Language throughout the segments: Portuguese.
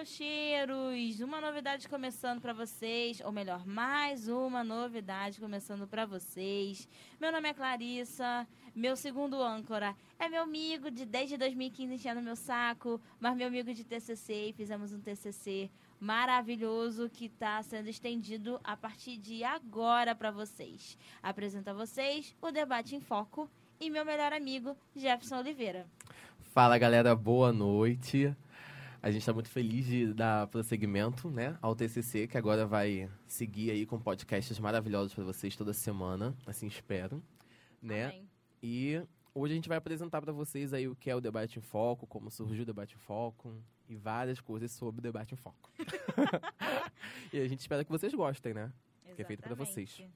meus cheiros! Uma novidade começando para vocês, ou melhor, mais uma novidade começando para vocês. Meu nome é Clarissa, meu segundo âncora é meu amigo de desde 2015 enchendo meu saco, mas meu amigo de TCC e fizemos um TCC maravilhoso que está sendo estendido a partir de agora para vocês. Apresento a vocês o Debate em Foco e meu melhor amigo, Jefferson Oliveira. Fala galera, boa noite. A gente está muito feliz de dar prosseguimento né, ao TCC, que agora vai seguir aí com podcasts maravilhosos para vocês toda semana, assim espero. Né? Amém. E hoje a gente vai apresentar para vocês aí o que é o Debate em Foco, como surgiu o Debate em Foco e várias coisas sobre o Debate em Foco. e a gente espera que vocês gostem, né? Que é feito pra vocês. Exatamente.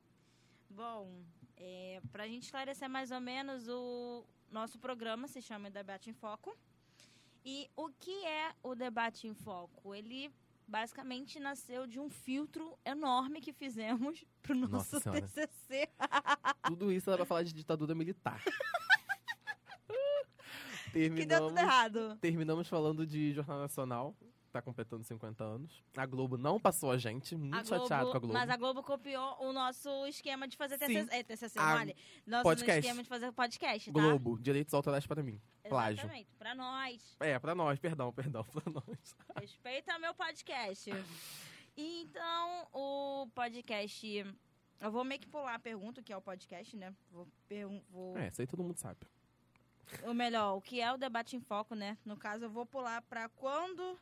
Bom, é, para a gente esclarecer mais ou menos, o nosso programa se chama Debate em Foco. E o que é o Debate em Foco? Ele basicamente nasceu de um filtro enorme que fizemos pro nosso Nossa. TCC. Tudo isso era pra falar de ditadura militar. Que deu tudo Terminamos, errado. terminamos falando de Jornal Nacional, tá completando 50 anos. A Globo não passou a gente, muito A chateado com a Globo. Mas a Globo copiou o nosso esquema de fazer. TCC. É, TCC, A- olha. Nosso podcast. esquema de fazer podcast, tá? Globo, direitos autorais para mim. Plágio. Exatamente, pra nós. É, pra nós, perdão, perdão, pra nós. Respeita meu podcast. Então, o podcast. Eu vou meio que pular a pergunta, que é o podcast, né? Vou, vou- É, isso aí todo mundo sabe. Ou melhor, o que é o debate em foco, né? No caso, eu vou pular pra quando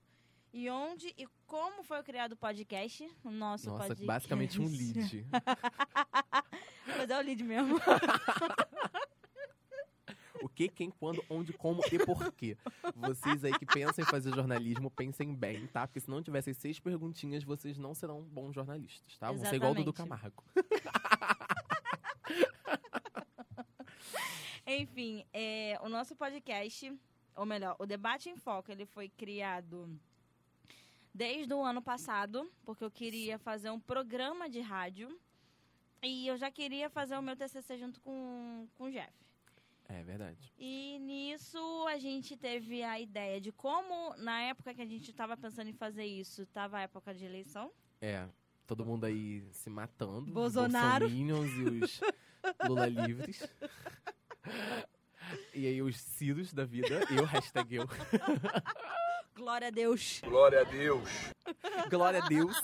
e onde e como foi criado o podcast. O nosso Nossa, podcast. basicamente um lead. Mas é o lead mesmo. O que, quem, quando, onde, como e por quê. Vocês aí que pensam em fazer jornalismo, pensem bem, tá? Porque se não tivessem seis perguntinhas, vocês não serão bons jornalistas, tá? Vão ser igual o Dudu. Camargo. Enfim, é, o nosso podcast, ou melhor, o Debate em Foco, ele foi criado desde o ano passado, porque eu queria fazer um programa de rádio e eu já queria fazer o meu TCC junto com, com o Jeff. É verdade. E nisso a gente teve a ideia de como, na época que a gente estava pensando em fazer isso, estava a época de eleição. É, todo mundo aí se matando. os Bolsonaro. bolsominions e os Lula livres. E aí os Ciros da vida, eu, hashtag eu. Glória a Deus! Glória a Deus. Glória a Deus.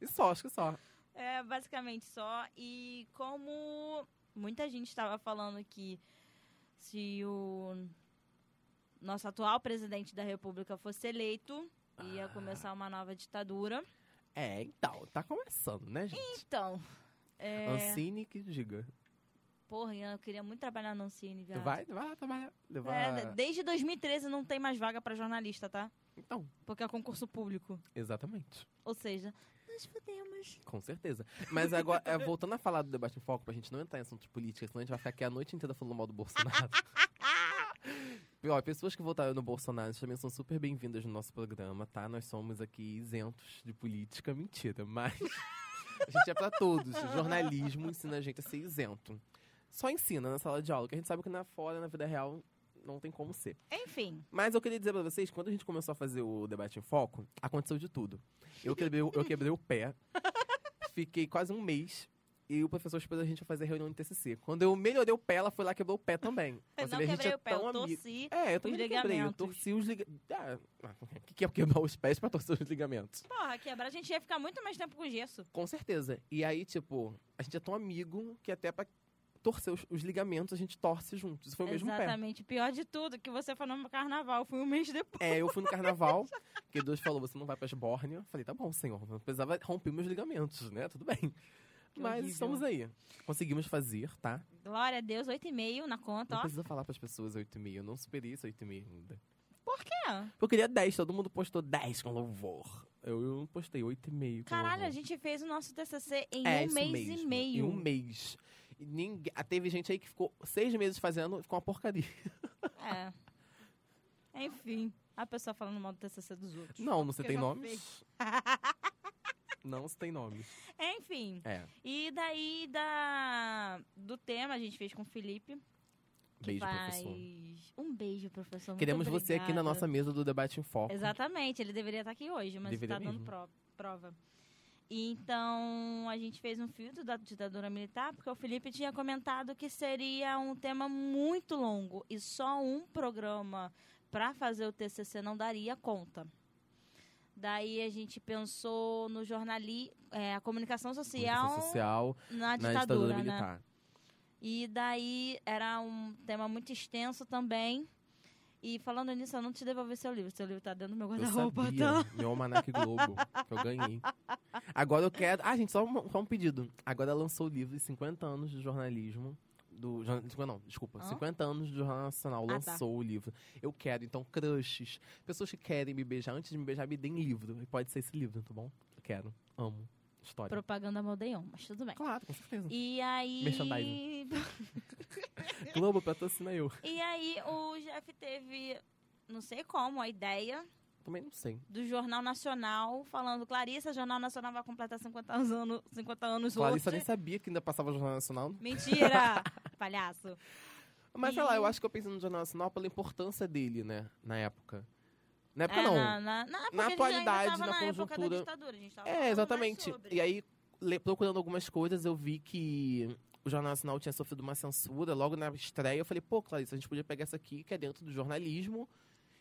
E só, acho que só. É, basicamente só. E como muita gente estava falando que se o nosso atual presidente da República fosse eleito, ia Ah. começar uma nova ditadura. É, então, tá começando, né, gente? Então, é, Ancine que diga. Porra, eu queria muito trabalhar no Ancine, viado. Vai, vai trabalhar. Levar... É, desde 2013 não tem mais vaga pra jornalista, tá? Então, Porque é concurso público. exatamente. Ou seja, nós fudemos. Com certeza. Mas agora, é, voltando a falar do debate em foco, pra gente não entrar em assuntos políticos, senão a gente vai ficar aqui a noite inteira falando mal do Bolsonaro. Ó, pessoas que votaram no Bolsonaro também são super bem-vindas no nosso programa, tá? Nós somos aqui isentos de política. Mentira, mas a gente é pra todos. O jornalismo ensina a gente a ser isento. Só ensina na sala de aula, que a gente sabe que na fora, na vida real, não tem como ser. Enfim, Mas eu queria dizer pra vocês, quando a gente começou a fazer o debate em foco, aconteceu de tudo. Eu quebrei, o- eu quebrei o pé, fiquei quase um mês, e o professor esperou a gente fazer reunião de TCC. Quando eu melhorei o pé, ela foi lá e quebrou o pé também. eu Você não vê, a gente quebrei é o pé, eu torci. É, eu também os quebrei, eu torci os ligamentos. o que, que é quebrar os pés pra torcer os ligamentos? Porra, quebrar, a gente ia ficar muito mais tempo com gesso. Com certeza. E aí, tipo, a gente é tão amigo que até pra torcer os, os ligamentos a gente torce juntos. Isso foi o mesmo pé. Exatamente. Pior de tudo, que você foi no carnaval. Fui um mês depois. É, eu fui no carnaval, que Deus falou, você não vai pra Esbórnia. Falei, tá bom, senhor, eu precisava romper meus ligamentos, né? Tudo bem. Que Mas horrível. estamos aí. Conseguimos fazer, tá? Glória a Deus, 8,5 na conta, Não ó. precisa falar pras pessoas 8,5. Eu não superei esse 8,5 ainda. Por quê? Eu queria 10, todo mundo postou 10 com louvor. Eu, eu postei 8,5 com Caralho, louvor. a gente fez o nosso TCC em é, um mês mesmo, e meio. Em um mês. Ninguém, ah, teve gente aí que ficou seis meses fazendo, ficou uma porcaria. É. Enfim, a pessoa falando mal do TCC dos outros. Não, não você Porque tem nomes? não, você tem nomes. Enfim. É. E daí da, do tema a gente fez com o Felipe. Beijo, faz professor. Um beijo, professor. Queremos você aqui na nossa mesa do Debate em Foco. Exatamente, ele deveria estar aqui hoje, mas está dando prova. E Então, a gente fez um filtro da ditadura militar, porque o Felipe tinha comentado que seria um tema muito longo e só um programa para fazer o TCC não daria conta. Daí a gente pensou no jornalismo, a comunicação social, social na na ditadura, ditadura né? militar. E daí era um tema muito extenso também. E falando nisso, eu não te devolvi seu livro. Seu livro tá dentro do meu Eu guarda-roupa, tá? meu almanac Globo, que eu ganhei. Agora eu quero... Ah, gente, só um, só um pedido. Agora lançou o livro de 50 anos de jornalismo. Do, não, desculpa. Hã? 50 anos do Jornal Nacional Ah, tá. lançou o livro. Eu quero, então, crushes. Pessoas que querem me beijar, antes de me beijar, me deem livro. E pode ser esse livro, tá bom? Eu quero. Amo. História. Propaganda Modeion, mas tudo bem. Claro, com certeza. E aí. Merchandising. Globo, patrocina eu. e aí o Jeff teve, não sei como, a ideia Também não sei. do Jornal Nacional, falando, Clarissa, Jornal Nacional vai completar 50 anos, 50 anos Clarissa hoje. nem sabia que ainda passava o Jornal Nacional. Mentira! palhaço. Mas sei E- lá, eu acho que eu pensei no Jornal Nacional pela importância dele, né? Na época. Na época É, não. Na, na, na, Na atualidade, na na época da conjuntura. ditadura, a gente tava falando É, exatamente. E aí, procurando algumas coisas, eu vi que o Jornal Nacional tinha sofrido uma censura logo na estreia. Eu falei, pô, Clarice, a gente podia pegar essa aqui, que é dentro do jornalismo,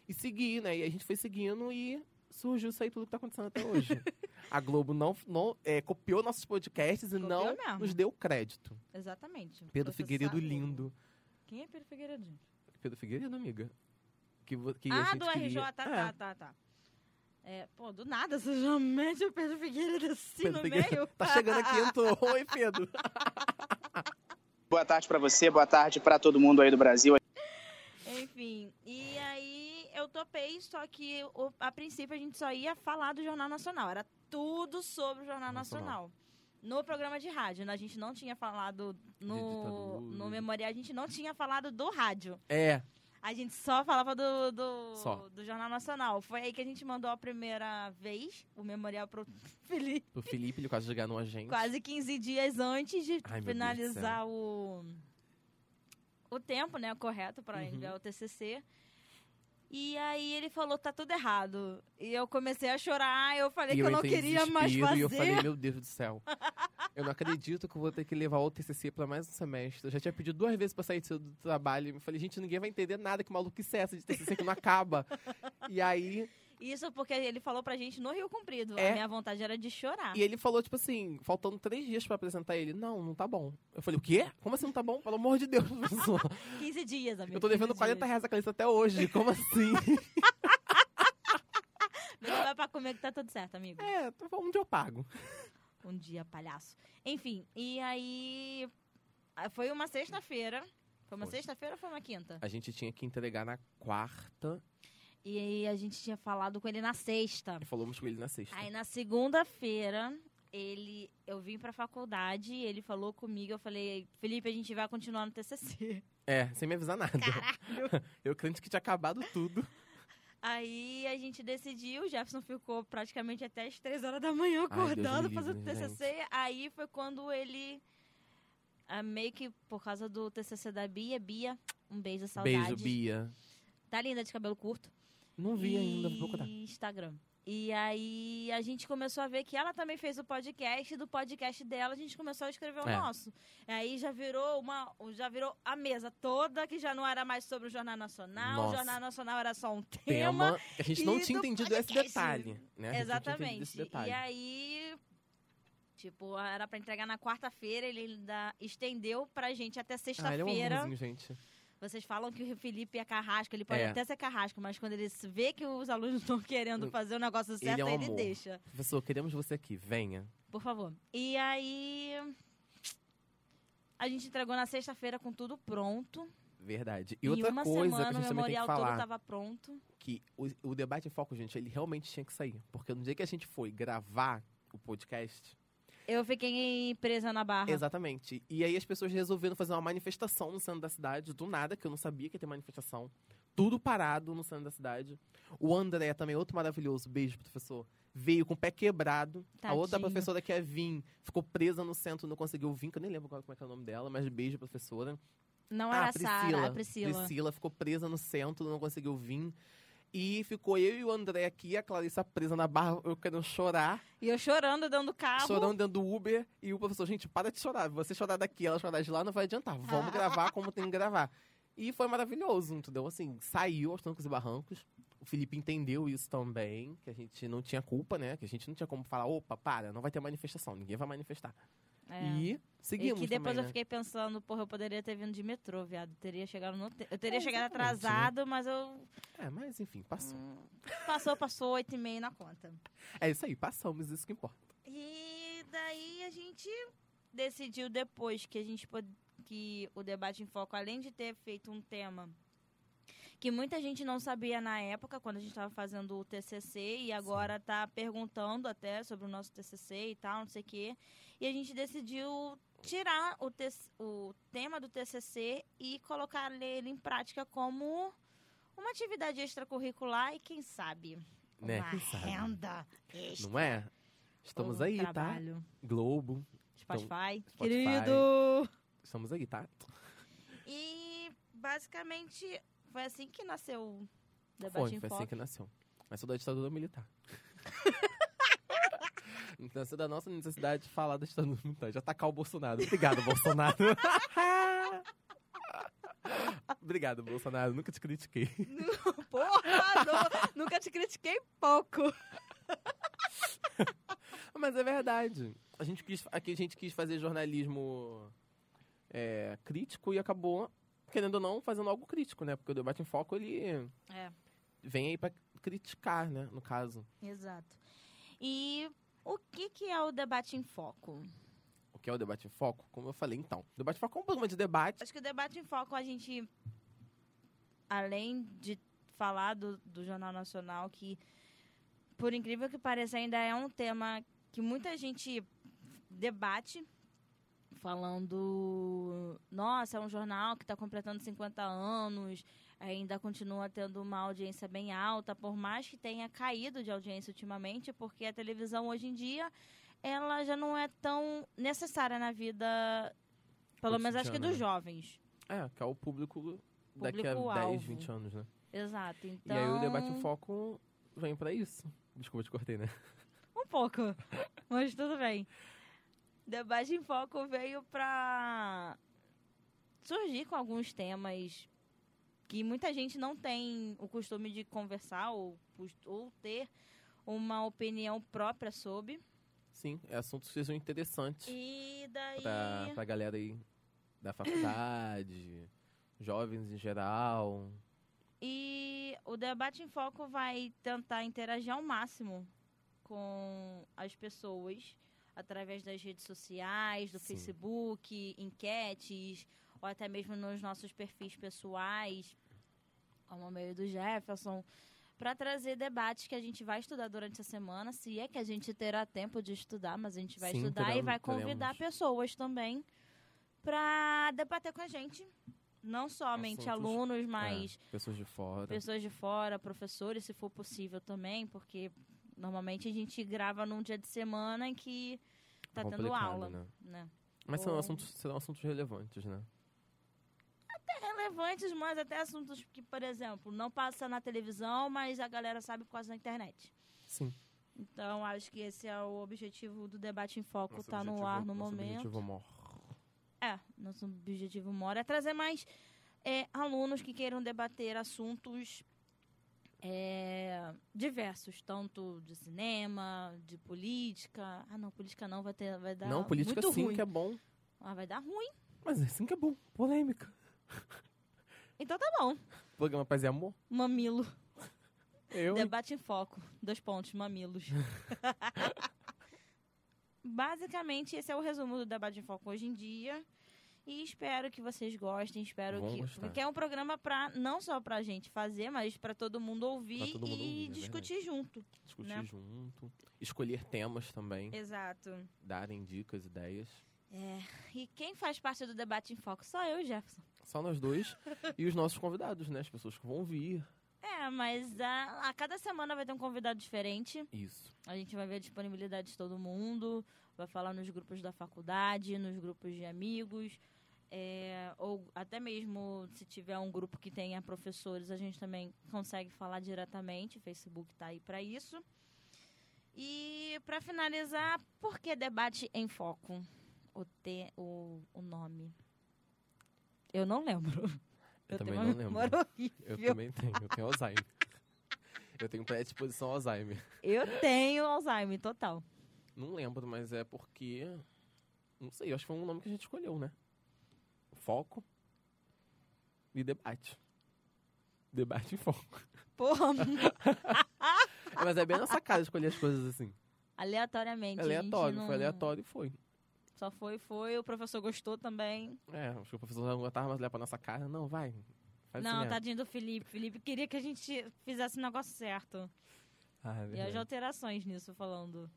e seguir, né? E a gente foi seguindo e surgiu isso aí tudo que tá acontecendo até hoje. a Globo não, não é, copiou nossos podcasts e Copiou não mesmo. nos deu crédito. Exatamente. Pedro Figueiredo lindo. Quem é Pedro Figueiredo? Pedro Figueiredo, amiga. Que, que a ah, gente do RJ, queria- tá, É, tá, tá, tá. É, pô, do nada, você já mete o Pedro Figueiredo assim Pedro no Figueiredo. meio. Tá chegando aqui, entrou. Oi, Pedro. Boa tarde pra você, boa tarde pra todo mundo aí do Brasil. Enfim, e aí eu topei, só que o- a princípio a gente só ia falar do Jornal Nacional. Era tudo sobre o Jornal Nacional. Nacional. No programa de rádio, né? a gente não tinha falado no, no memorial, a gente não tinha falado do rádio. É, A gente só falava do, do, Só. do Jornal Nacional. Foi aí que a gente mandou a primeira vez o memorial pro Felipe. o Felipe, ele quase ganhou a gente. Quase 15 dias antes de Ai, finalizar o, o tempo, né, correto para Uhum. enviar o TCC. E aí ele falou, tá tudo errado. E eu comecei a chorar, eu falei E que eu não queria mais fazer. E eu falei, meu Deus do céu. Eu não acredito que eu vou ter que levar o TCC pra mais um semestre. Eu já tinha pedido duas vezes pra sair do do trabalho. Eu falei, gente, ninguém vai entender nada. Que maluquice é essa de TCC que não acaba? e aí... Isso porque ele falou pra gente no Rio Comprido. É. A minha vontade era de chorar. E ele falou, tipo assim, faltando três dias pra apresentar ele. Não, não tá bom. Eu falei, o quê? Como assim não tá bom? Pelo amor de Deus, professor. 15 dias, amigo. Eu tô devendo 15 40 dias. reais a Calista até hoje. Como assim? Vai pra comer que tá tudo certo, amigo. é, um dia eu pago. Um dia, palhaço. Enfim, e aí... ah, Foi uma sexta-feira. Foi uma sexta-feira ou foi uma quinta? A gente tinha que entregar na quarta E aí a gente tinha falado com ele na sexta. e falamos com ele na sexta. Aí na segunda-feira, ele, eu vim pra faculdade, ele falou comigo, eu falei, Felipe, a gente vai continuar no TCC. É, sem me avisar nada. Caralho. Eu crente que tinha acabado tudo. Aí a gente decidiu, o Jefferson ficou praticamente até as três horas da manhã Ai, acordado me fazendo livre, TCC. Aí foi quando ele, ah, meio que por causa do TCC da Bia, Bia, um beijo, saudade. Beijo, Bia. Tá linda de cabelo curto. Não vi e ainda, vou procurar. Instagram. E aí a gente começou a ver que ela também fez o podcast, e do podcast dela a gente começou a escrever o É. nosso. Aí já virou uma, já virou a mesa toda, que já não era mais sobre o Jornal Nacional, Nossa. o Jornal Nacional era só um tema. Tema. que A gente não tinha do entendido esse podcast. detalhe. Né? Esse Exatamente. detalhe. E aí, tipo, era pra entregar na quarta-feira, ele ainda estendeu pra gente até Ah, ele é um sexta-feira. gente. Vocês falam que o Felipe é carrasco, ele pode É. até ser carrasco, mas quando ele vê que os alunos estão querendo fazer o negócio certo, Ele é um ele deixa. Professor, queremos você aqui. Venha. Por favor. E aí. A gente entregou na sexta-feira com tudo pronto. Verdade. E em outra uma coisa semana que a o gente também tem que memorial todo falar. estava pronto. Que o, o debate em foco, gente, ele realmente tinha que sair. Porque no dia que a gente foi gravar o podcast, Eu fiquei presa na barra. Exatamente. E aí as pessoas resolveram fazer uma manifestação no centro da cidade, do nada, que eu não sabia que ia ter manifestação. Tudo parado no centro da cidade. O André também, outro maravilhoso, beijo, professor. Veio com o pé quebrado. A outra Tadinho. professora que é Vim ficou presa no centro, não conseguiu vir, que eu nem lembro qual- como é que é o nome dela, mas beijo, professora. Não Ah, era a Sara, a Priscila. Priscila ficou presa no centro, não conseguiu vir. E ficou eu e o André aqui, a Clarissa presa na barra, eu querendo chorar, E eu chorando, dando cabo. chorando dentro do Uber. E o professor, gente, para de chorar. Você chorar daqui, ela chorar de lá, não vai adiantar. Vamos gravar como tem que gravar. E foi maravilhoso, entendeu? Assim, saiu aos trancos e barrancos. O Felipe entendeu isso também, que a gente não tinha culpa, né? Que a gente não tinha como falar, opa, para, não vai ter manifestação, ninguém vai manifestar. É. E E seguimos que depois também, eu né? fiquei pensando, porra, eu poderia ter vindo de metrô, viado. Teria chegado no te- Eu teria É, chegado né? atrasado, mas eu. É, mas enfim, passou. hum, Passou, passou, oito e meia na conta. É isso aí, passamos, isso que importa. E daí a gente decidiu depois que a gente pod- que o debate em foco, além de ter feito um tema que muita gente não sabia na época, quando a gente estava fazendo o TCC, e agora tá perguntando até sobre o nosso TCC e tal, não sei o quê. E a gente decidiu tirar o, TC o tema do TCC e colocar ele em prática como uma atividade extracurricular e, quem sabe, Né, uma quem sabe? renda extra. Não é? Estamos aí, tá? trabalho. Globo, Spotify. Spotify. Querido! estamos aí, tá? E basicamente foi assim que nasceu o Foi, debate em foi assim que nasceu. Mas sou da ditadura militar. Nasceu da nossa necessidade de falar da ditadura de atacar o Bolsonaro. Obrigado, Bolsonaro. Obrigado, Bolsonaro. Nunca te critiquei. Porra, nu- nunca te critiquei pouco. Mas é verdade. A gente quis, aqui a gente quis fazer jornalismo é, crítico e acabou, querendo ou não, fazendo algo crítico, né? Porque o debate em foco, ele É, vem aí pra criticar, né? No caso. exato. E o que, que é o debate em foco? O que é o debate em foco? Como eu falei, então. O debate em foco é um programa de debate. Acho que o debate em foco a gente, além de falar do, do Jornal Nacional, que por incrível que pareça ainda é um tema que muita gente debate, falando, nossa, é um jornal que está completando 50 anos, ainda continua tendo uma audiência bem alta, por mais que tenha caído de audiência ultimamente, porque a televisão hoje em dia ela já não é tão necessária na vida, pelo menos acho que dos né? jovens. É, que é o público daqui a Público-alvo. 10, 20 anos, né? Exato. Então, E aí o debate em foco vem pra isso. Desculpa, te cortei, né? Um pouco, mas tudo bem. Debate em Foco veio pra surgir com alguns temas que muita gente não tem o costume de conversar ou, ou ter uma opinião própria sobre. Sim, é assuntos que sejam interessantes E daí. pra, pra galera aí da faculdade, jovens em geral. E o debate em foco vai tentar interagir ao máximo com as pessoas através das redes sociais, do Sim. Facebook, enquetes, ou até mesmo nos nossos perfis pessoais, como o meio do Jefferson, para trazer debates que a gente vai estudar durante a semana, se é que a gente terá tempo de estudar, mas a gente vai Sim, estudar e teremos- vai convidar teremos. pessoas também para debater com a gente. Não somente Assuntos- alunos, mas É, pessoas de fora. pessoas de fora, professores, se for possível também, porque normalmente a gente grava num dia de semana em que tá tendo Complicado, aula, né? né? Mas são Ou- assuntos, serão assuntos relevantes, né? Relevantes, mas até assuntos que, por exemplo, não passa na televisão, mas a galera sabe por causa da internet. Sim. Então, acho que esse é o objetivo do debate em foco, Nosso tá no objetivo- ar no nosso momento. objetivo maior. É, nosso objetivo maior é trazer mais é, alunos que queiram debater assuntos é, diversos, tanto de cinema, de política. Ah, não, política não, vai, ter, vai dar Não, política muito sim ruim. que é bom. Ah, vai dar ruim. Mas é sim que é bom. Polêmica. Então tá bom. Programa Paz e Amor. Mamilo. Eu. Debate em foco. Dois pontos, mamilos. Basicamente, esse é o resumo do debate em foco hoje em dia. E espero que vocês gostem, espero Vão que. gostar. Porque é um programa pra, não só pra gente fazer, mas pra todo mundo ouvir todo mundo e ouvir, é discutir junto. Discutir né? junto. Escolher temas também. Exato. Darem dicas, ideias. E quem faz parte do debate em foco? Só eu Jefferson. Só nós dois. e os nossos convidados, né? As pessoas que vão vir. É, mas a, a cada semana vai ter um convidado diferente. Isso. A gente vai ver a disponibilidade de todo mundo, vai falar nos grupos da faculdade, nos grupos de amigos. É, ou até mesmo se tiver um grupo que tenha professores, a gente também consegue falar diretamente. O Facebook está aí para isso. E para finalizar, por que debate em foco? O, te, o, o nome. Eu não lembro. Eu, também tenho não lembro. Eu também tenho, eu tenho Alzheimer. eu tenho predisposição ao Alzheimer. Eu tenho Alzheimer total. Não lembro, mas é porque. Não sei, eu acho que foi um nome que a gente escolheu, né? Foco e debate. Debate em foco. Porra, É, mas é bem nossa cara escolher as coisas assim. aleatoriamente. Aleatório, não- foi aleatório e foi. Só foi, foi. O professor gostou também. É, acho que o professor não aguentava mais olhar pra nossa cara. Não, vai. Faz não, assim mesmo. tadinho do Felipe. Felipe queria que a gente fizesse o negócio certo. Ah, é E verdade. alterações nisso falando.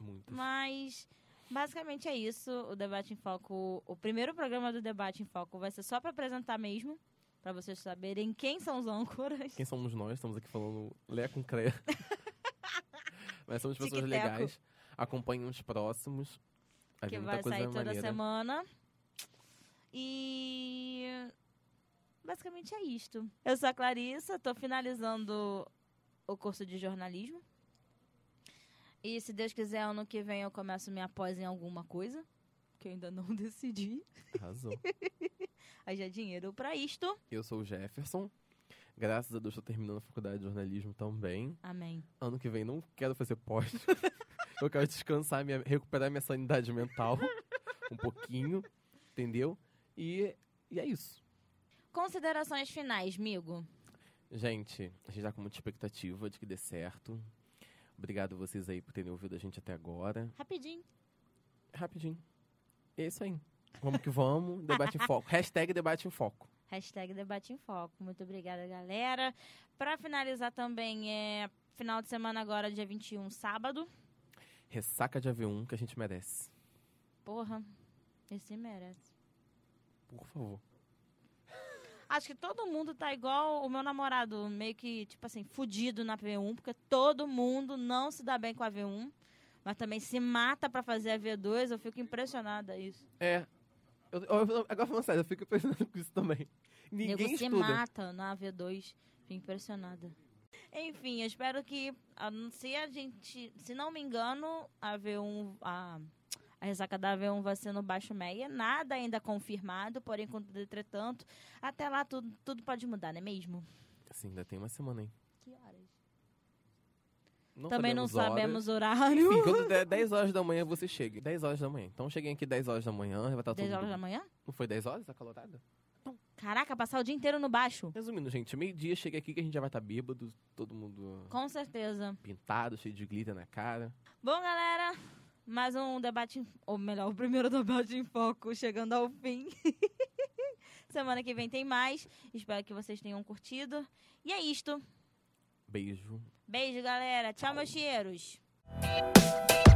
Muitas. Mas basicamente é isso. O Debate em Foco. O primeiro programa do Debate em Foco vai ser só pra apresentar mesmo. Pra vocês saberem quem são os âncoras. Quem somos nós? Estamos aqui falando Lé com Cré. Mas somos pessoas legais. Acompanhem os próximos. Vai que vai sair toda maneira. semana. E basicamente é isto. Eu sou a Clarissa, tô finalizando o curso de jornalismo. E se Deus quiser, ano que vem eu começo minha pós em alguma coisa. Que eu ainda não decidi. Arrasou. Aí já é dinheiro pra isto. Eu sou o Jefferson. Graças a Deus estou terminando a faculdade de jornalismo também. Amém. Ano que vem não quero fazer pós. Eu quero descansar, minha, recuperar minha sanidade mental um pouquinho, entendeu? E, e é isso. Considerações finais, amigo. Gente, a gente tá com muita expectativa de que dê certo. Obrigado vocês aí por terem ouvido a gente até agora. Rapidinho. Rapidinho. É isso aí. Vamos que vamos. Debate em foco. Hashtag debate em foco. Hashtag Debate em Foco. Muito obrigada, galera. Pra finalizar também, é final de semana agora, dia 21, sábado. Ressaca de AV1 que a gente merece. Porra, esse merece. Por favor. Acho que todo mundo tá igual o meu namorado, meio que, tipo assim, fudido na V1, porque todo mundo não se dá bem com a V1, mas também se mata pra fazer a V2. Eu fico impressionada isso. É. Eu, eu- eu- agora falando sério, eu fico pensando com isso também. Ninguém Nego se estuda. mata na V2. Fico impressionada. Enfim, eu espero que, se a gente, se não me engano, a V1, a, a ressaca da V1 vai ser no Baixo Meia. Nada ainda confirmado, porém, contudo, entretanto, até lá tudo, tudo pode mudar, não é mesmo? Sim, ainda tem uma semana aí. Que horas? Não Também não sabemos horas. horário. Enfim, quando der 10 horas da manhã, você chega. 10 horas da manhã. Então cheguem aqui 10 horas da manhã, vai estar 10 tudo... horas da manhã? Não foi 10 horas a calorada? Caraca, passar o dia inteiro no baixo. Resumindo, gente, meio-dia chega aqui que a gente já vai estar bêbado, todo mundo Com certeza. pintado, cheio de glitter na cara. Bom, galera, mais um debate, em- ou melhor, o primeiro debate em foco chegando ao fim. Semana que vem tem mais. Espero que vocês tenham curtido. E é isto. Beijo. Beijo, galera. Tchau, meus cheiros. Tchau.